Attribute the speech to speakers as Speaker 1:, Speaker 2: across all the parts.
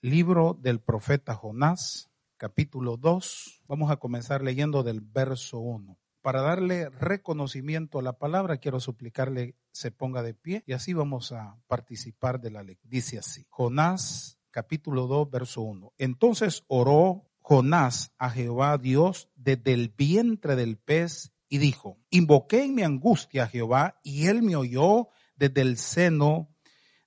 Speaker 1: Libro del profeta Jonás, capítulo 2. Vamos a comenzar leyendo del verso 1. Para darle reconocimiento a la palabra, quiero suplicarle se ponga de pie y así vamos a participar de la lectura. Dice así, Jonás, capítulo 2, verso 1. Entonces oró Jonás a Jehová Dios desde el vientre del pez y dijo, invoqué en mi angustia a Jehová y él me oyó desde el seno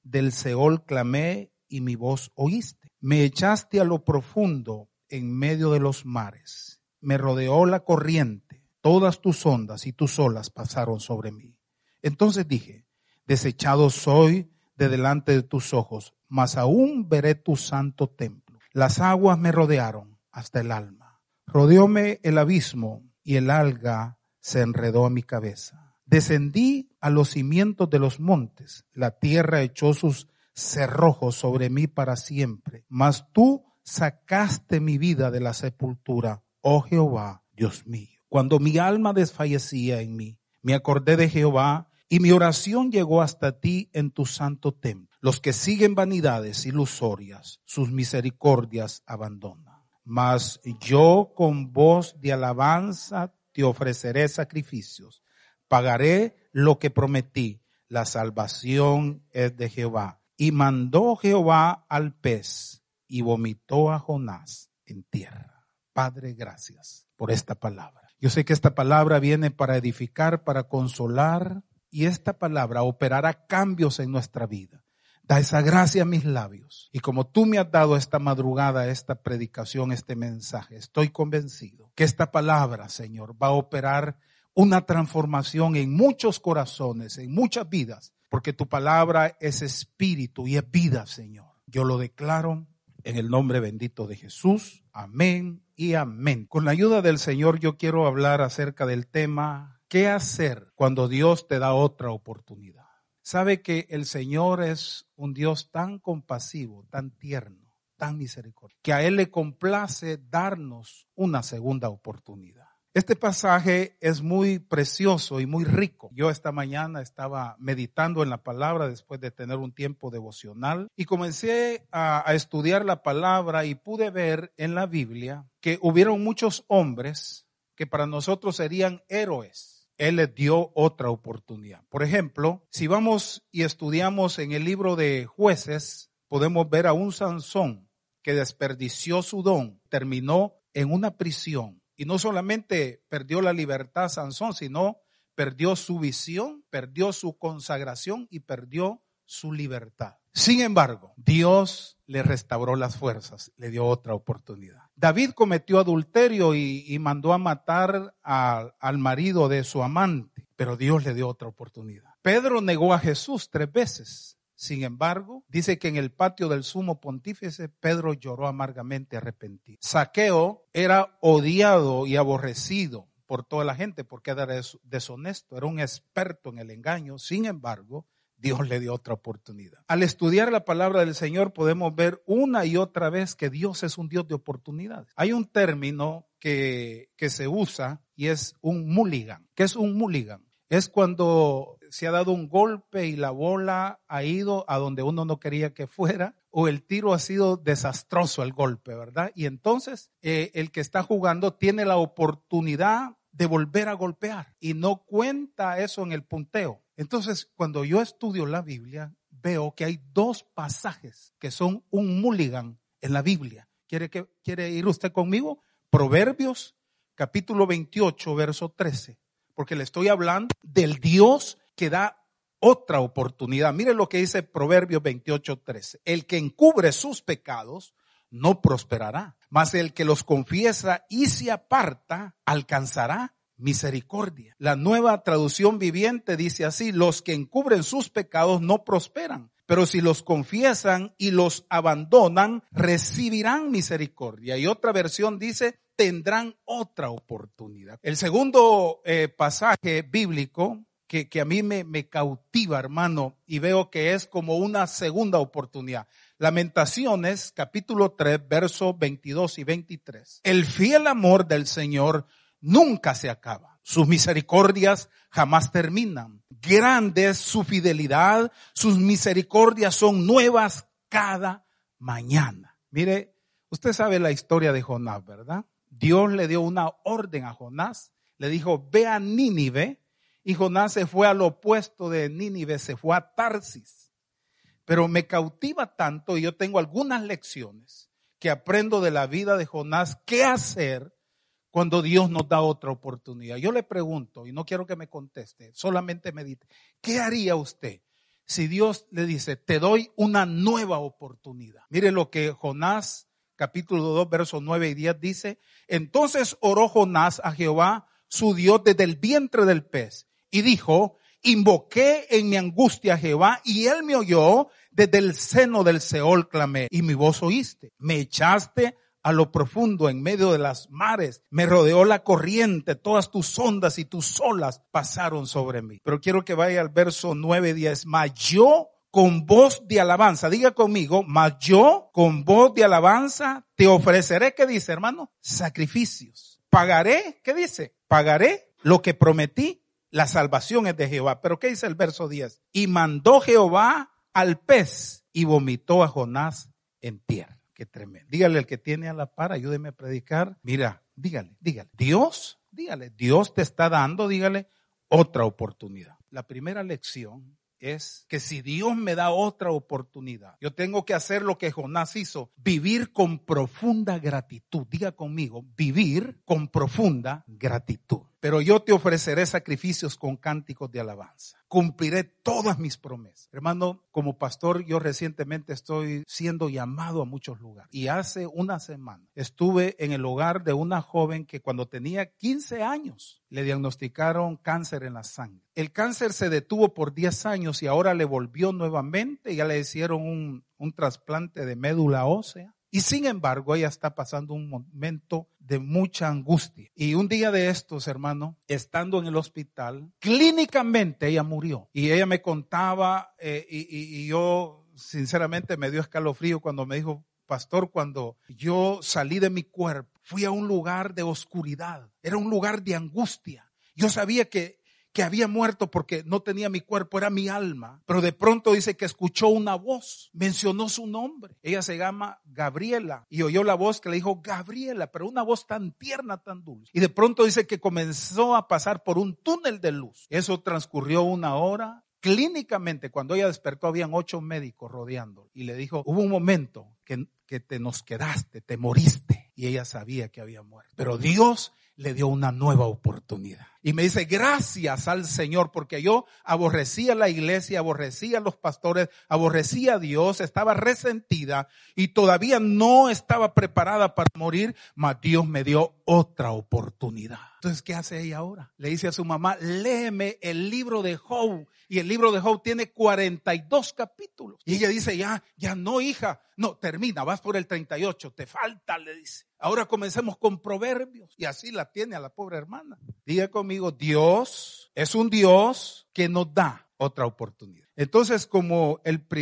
Speaker 1: del Seol clamé y mi voz oíste. Me echaste a lo profundo en medio de los mares. Me rodeó la corriente. Todas tus ondas y tus olas pasaron sobre mí. Entonces dije, desechado soy de delante de tus ojos, mas aún veré tu santo templo. Las aguas me rodearon hasta el alma. Rodeóme el abismo y el alga se enredó a mi cabeza. Descendí a los cimientos de los montes. La tierra echó sus cerrojo sobre mí para siempre. Mas tú sacaste mi vida de la sepultura, oh Jehová, Dios mío. Cuando mi alma desfallecía en mí, me acordé de Jehová y mi oración llegó hasta ti en tu santo templo. Los que siguen vanidades ilusorias, sus misericordias abandonan. Mas yo con voz de alabanza te ofreceré sacrificios. Pagaré lo que prometí. La salvación es de Jehová y mandó Jehová al pez y vomitó a Jonás en tierra. Padre, gracias por esta palabra. Yo sé que esta palabra viene para edificar, para consolar, y esta palabra operará cambios en nuestra vida. Da esa gracia a mis labios. Y como tú me has dado esta madrugada, esta predicación, este mensaje, estoy convencido que esta palabra, Señor, va a operar una transformación en muchos corazones, en muchas vidas, porque tu palabra es espíritu y es vida, Señor. Yo lo declaro en el nombre bendito de Jesús. Amén y amén. Con la ayuda del Señor yo quiero hablar acerca del tema, ¿qué hacer cuando Dios te da otra oportunidad? Sabe que el Señor es un Dios tan compasivo, tan tierno, tan misericordioso, que a Él le complace darnos una segunda oportunidad. Este pasaje es muy precioso y muy rico. Yo esta mañana estaba meditando en la palabra después de tener un tiempo devocional y comencé a, estudiar la palabra y pude ver en la Biblia que hubieron muchos hombres que para nosotros serían héroes. Él les dio otra oportunidad. Por ejemplo, si vamos y estudiamos en el libro de jueces, podemos ver a un Sansón que desperdició su don, terminó en una prisión y no solamente perdió la libertad Sansón, sino perdió su visión, perdió su consagración y perdió su libertad. Sin embargo, Dios le restauró las fuerzas, le dio otra oportunidad. David cometió adulterio y, mandó a matar al marido de su amante, pero Dios le dio otra oportunidad. Pedro negó a Jesús tres veces sin embargo, dice que en el patio del sumo pontífice Pedro lloró amargamente arrepentido. Saqueo era odiado y aborrecido por toda la gente porque era deshonesto, era un experto en el engaño. Sin embargo, Dios le dio otra oportunidad. Al estudiar la palabra del Señor podemos ver una y otra vez que Dios es un Dios de oportunidades. Hay un término que, que se usa y es un mulligan. ¿Qué es un mulligan? Es cuando se ha dado un golpe y la bola ha ido a donde uno no quería que fuera, o el tiro ha sido desastroso el golpe, ¿verdad? Y entonces eh, el que está jugando tiene la oportunidad de volver a golpear y no cuenta eso en el punteo. Entonces, cuando yo estudio la Biblia, veo que hay dos pasajes que son un mulligan en la Biblia. ¿Quiere, quiere ir usted conmigo? Proverbios capítulo 28, verso 13 porque le estoy hablando del Dios que da otra oportunidad. Mire lo que dice Proverbios 28:13. El que encubre sus pecados no prosperará, mas el que los confiesa y se aparta alcanzará misericordia. La nueva traducción viviente dice así, los que encubren sus pecados no prosperan, pero si los confiesan y los abandonan, recibirán misericordia. Y otra versión dice, tendrán otra oportunidad. El segundo eh, pasaje bíblico que, que, a mí me, me cautiva, hermano, y veo que es como una segunda oportunidad. Lamentaciones, capítulo 3, versos 22 y 23. El fiel amor del Señor nunca se acaba. Sus misericordias jamás terminan. Grande es su fidelidad. Sus misericordias son nuevas cada mañana. Mire, usted sabe la historia de Jonás, ¿verdad? Dios le dio una orden a Jonás. Le dijo, ve a Nínive. Y Jonás se fue al opuesto de Nínive, se fue a Tarsis pero me cautiva tanto y yo tengo algunas lecciones que aprendo de la vida de Jonás, qué hacer cuando Dios nos da otra oportunidad. Yo le pregunto, y no quiero que me conteste, solamente medite, ¿qué haría usted si Dios le dice, te doy una nueva oportunidad? Mire lo que Jonás capítulo 2, versos 9 y 10 dice, entonces oró Jonás a Jehová, su Dios, desde el vientre del pez, y dijo, invoqué en mi angustia a Jehová, y él me oyó, desde el seno del Seol clamé y mi voz oíste. Me echaste a lo profundo en medio de las mares. Me rodeó la corriente, todas tus ondas y tus olas pasaron sobre mí. Pero quiero que vaya al verso 9, 10. Mas yo con voz de alabanza, diga conmigo, mas yo con voz de alabanza te ofreceré, ¿qué dice hermano? Sacrificios. Pagaré, ¿qué dice? Pagaré lo que prometí. La salvación es de Jehová. Pero ¿qué dice el verso 10? Y mandó Jehová al pez y vomitó a Jonás en tierra. Qué tremendo. Dígale al que tiene a la par, ayúdeme a predicar. Mira, dígale, dígale. Dios, dígale, Dios te está dando, dígale, otra oportunidad. La primera lección es que si Dios me da otra oportunidad, yo tengo que hacer lo que Jonás hizo, vivir con profunda gratitud. Diga conmigo, vivir con profunda gratitud pero yo te ofreceré sacrificios con cánticos de alabanza. Cumpliré todas mis promesas. Hermano, como pastor, yo recientemente estoy siendo llamado a muchos lugares. Y hace una semana estuve en el hogar de una joven que cuando tenía 15 años le diagnosticaron cáncer en la sangre. El cáncer se detuvo por 10 años y ahora le volvió nuevamente. Ya le hicieron un, un trasplante de médula ósea. Y sin embargo, ella está pasando un momento de mucha angustia. Y un día de estos, hermano, estando en el hospital, clínicamente ella murió. Y ella me contaba, eh, y, y yo sinceramente me dio escalofrío cuando me dijo, pastor, cuando yo salí de mi cuerpo, fui a un lugar de oscuridad, era un lugar de angustia. Yo sabía que que había muerto porque no tenía mi cuerpo, era mi alma. Pero de pronto dice que escuchó una voz, mencionó su nombre. Ella se llama Gabriela y oyó la voz que le dijo Gabriela, pero una voz tan tierna, tan dulce. Y de pronto dice que comenzó a pasar por un túnel de luz. Eso transcurrió una hora. Clínicamente, cuando ella despertó, habían ocho médicos rodeando y le dijo, hubo un momento que, que te nos quedaste, te moriste. Y ella sabía que había muerto. Pero Dios le dio una nueva oportunidad. Y me dice, gracias al Señor, porque yo aborrecía la iglesia, aborrecía a los pastores, aborrecía a Dios, estaba resentida y todavía no estaba preparada para morir, mas Dios me dio otra oportunidad. Entonces, ¿qué hace ella ahora? Le dice a su mamá, léeme el libro de Job. Y el libro de Job tiene 42 capítulos. Y ella dice, ya, ya no, hija. No, termina, vas por el 38, te falta, le dice. Ahora comencemos con proverbios. Y así la tiene a la pobre hermana. Diga conmigo, Dios es un Dios que nos da otra oportunidad. Entonces, como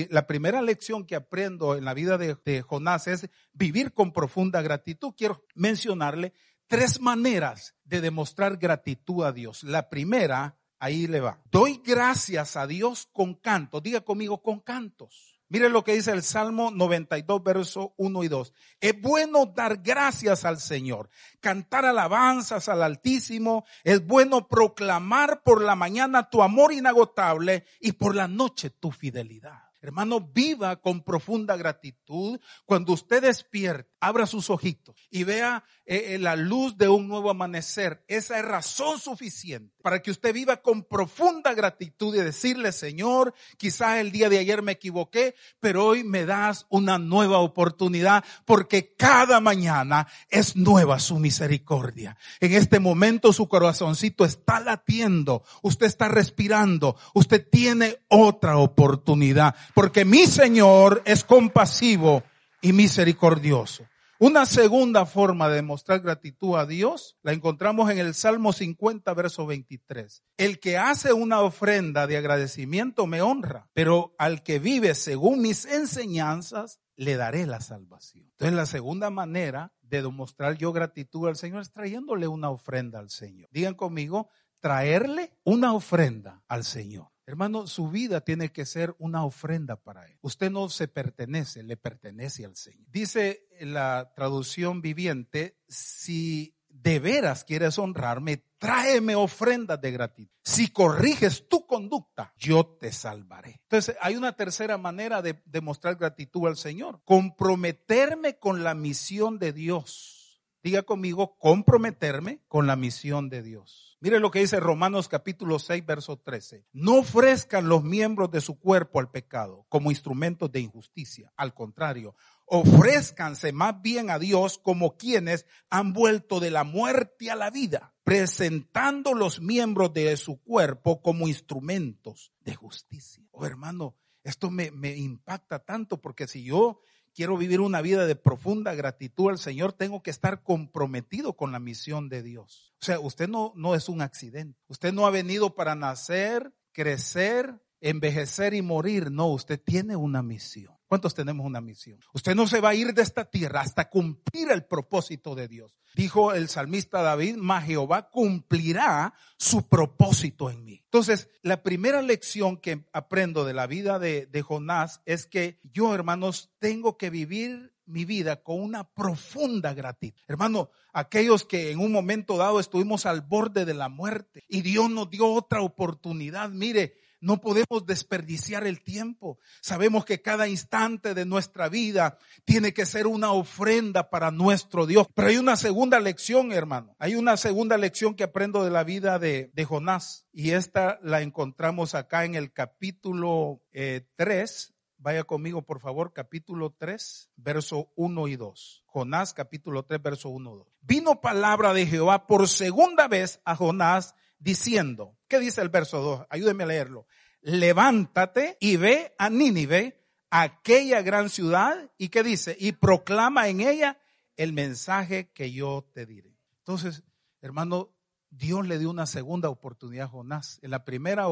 Speaker 1: la primera lección que aprendo en la vida de Jonás es vivir con profunda gratitud, quiero mencionarle tres maneras de demostrar gratitud a Dios. La primera, ahí le va. Doy gracias a Dios con cantos. Diga conmigo, con cantos. Mire lo que dice el Salmo 92, verso 1 y 2. Es bueno dar gracias al Señor, cantar alabanzas al Altísimo. Es bueno proclamar por la mañana tu amor inagotable y por la noche tu fidelidad. Hermano, viva con profunda gratitud. Cuando usted despierte, abra sus ojitos y vea eh, eh, la luz de un nuevo amanecer. Esa es razón suficiente para que usted viva con profunda gratitud y decirle, Señor, quizás el día de ayer me equivoqué, pero hoy me das una nueva oportunidad porque cada mañana es nueva su misericordia. En este momento su corazoncito está latiendo, usted está respirando, usted tiene otra oportunidad porque mi Señor es compasivo y misericordioso. Una segunda forma de demostrar gratitud a Dios la encontramos en el Salmo 50, verso 23. El que hace una ofrenda de agradecimiento me honra, pero al que vive según mis enseñanzas, le daré la salvación. Entonces la segunda manera de demostrar yo gratitud al Señor es trayéndole una ofrenda al Señor. Digan conmigo, traerle una ofrenda al Señor. Hermano, su vida tiene que ser una ofrenda para Él. Usted no se pertenece, le pertenece al Señor. Dice la traducción viviente, si de veras quieres honrarme, tráeme ofrendas de gratitud. Si corriges tu conducta, yo te salvaré. Entonces, hay una tercera manera de demostrar gratitud al Señor. Comprometerme con la misión de Dios. Diga conmigo, comprometerme con la misión de Dios. Mire lo que dice Romanos capítulo 6, verso 13. No ofrezcan los miembros de su cuerpo al pecado como instrumentos de injusticia. Al contrario, ofrézcanse más bien a Dios como quienes han vuelto de la muerte a la vida, presentando los miembros de su cuerpo como instrumentos de justicia. Oh hermano, esto me, me impacta tanto porque si yo quiero vivir una vida de profunda gratitud al Señor, tengo que estar comprometido con la misión de Dios. O sea, usted no, no es un accidente. Usted no ha venido para nacer, crecer, envejecer y morir. No, usted tiene una misión. ¿Cuántos tenemos una misión? Usted no se va a ir de esta tierra hasta cumplir el propósito de Dios. Dijo el salmista David, mas Jehová cumplirá su propósito en mí. Entonces, la primera lección que aprendo de la vida de, de Jonás es que yo, hermanos, tengo que vivir mi vida con una profunda gratitud. Hermano, aquellos que en un momento dado estuvimos al borde de la muerte y Dios nos dio otra oportunidad, mire, no podemos desperdiciar el tiempo. Sabemos que cada instante de nuestra vida tiene que ser una ofrenda para nuestro Dios. Pero hay una segunda lección, hermano. Hay una segunda lección que aprendo de la vida de, Jonás. Y esta la encontramos acá en el capítulo 3. Eh, Vaya conmigo, por favor, capítulo 3, verso 1 y 2. Jonás, capítulo 3, verso 1 y 2. Vino palabra de Jehová por segunda vez a Jonás diciendo, ¿qué dice el verso 2? Ayúdeme a leerlo. Levántate y ve a Nínive, aquella gran ciudad, y qué dice, y proclama en ella el mensaje que yo te diré. Entonces, hermano, Dios le dio una segunda oportunidad a Jonás. En la primera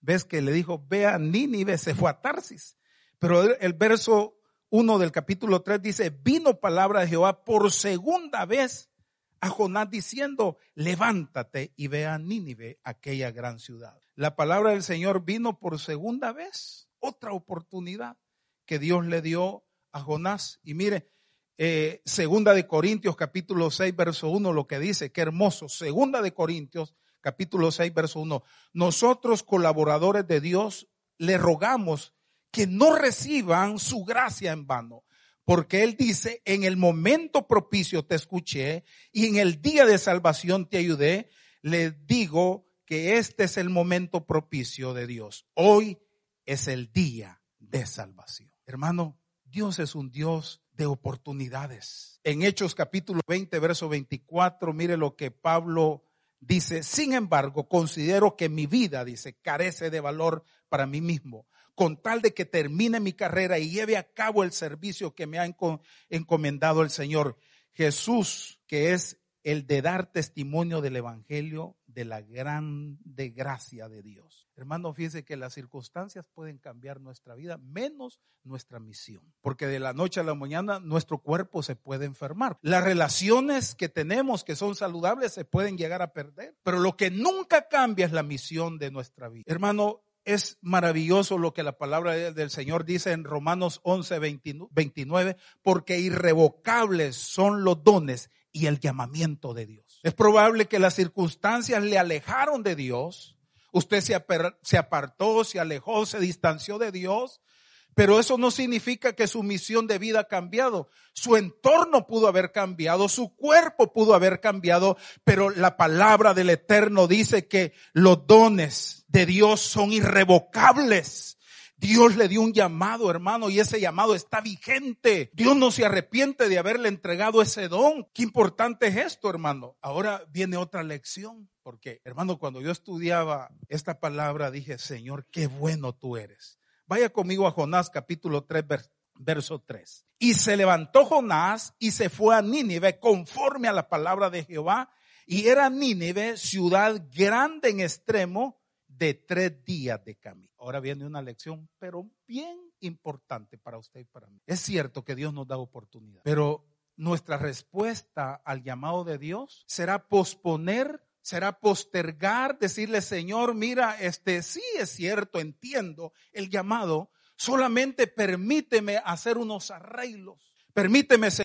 Speaker 1: vez que le dijo, ve a Nínive, se fue a Tarsis. Pero el verso 1 del capítulo 3 dice, vino palabra de Jehová por segunda vez a Jonás diciendo, levántate y ve a Nínive, aquella gran ciudad. La palabra del Señor vino por segunda vez, otra oportunidad que Dios le dio a Jonás. Y mire, eh, segunda de Corintios capítulo 6, verso 1, lo que dice, qué hermoso. Segunda de Corintios capítulo 6, verso 1. Nosotros colaboradores de Dios le rogamos que no reciban su gracia en vano porque Él dice, en el momento propicio te escuché y en el día de salvación te ayudé. Le digo que este es el momento propicio de Dios. Hoy es el día de salvación. Hermano, Dios es un Dios de oportunidades. En Hechos capítulo 20, verso 24, mire lo que Pablo dice. Sin embargo, considero que mi vida, dice, carece de valor para mí mismo con tal de que termine mi carrera y lleve a cabo el servicio que me ha encomendado el Señor. Jesús, que es el de dar testimonio del Evangelio de la grande gracia de Dios. Hermano, fíjese que las circunstancias pueden cambiar nuestra vida, menos nuestra misión. Porque de la noche a la mañana nuestro cuerpo se puede enfermar. Las relaciones que tenemos que son saludables se pueden llegar a perder. Pero lo que nunca cambia es la misión de nuestra vida. Hermano, es maravilloso lo que la palabra del Señor dice en Romanos 11, 29, porque irrevocables son los dones y el llamamiento de Dios. Es probable que las circunstancias le alejaron de Dios. Usted se apartó, se alejó, se distanció de Dios. Pero eso no significa que su misión de vida ha cambiado. Su entorno pudo haber cambiado, su cuerpo pudo haber cambiado, pero la palabra del Eterno dice que los dones de Dios son irrevocables. Dios le dio un llamado, hermano, y ese llamado está vigente. Dios no se arrepiente de haberle entregado ese don. Qué importante es esto, hermano. Ahora viene otra lección, porque, hermano, cuando yo estudiaba esta palabra, dije, Señor, qué bueno tú eres Vaya conmigo a Jonás capítulo 3, verso 3. Y se levantó Jonás y se fue a Nínive conforme a la palabra de Jehová. Y era Nínive ciudad grande en extremo de tres días de camino. Ahora viene una lección, pero bien importante para usted y para mí. Es cierto que Dios nos da oportunidad, pero nuestra respuesta al llamado de Dios será posponer, será postergar, decirle, Señor, mira, este sí es cierto, entiendo el llamado, solamente permíteme hacer unos arreglos, permíteme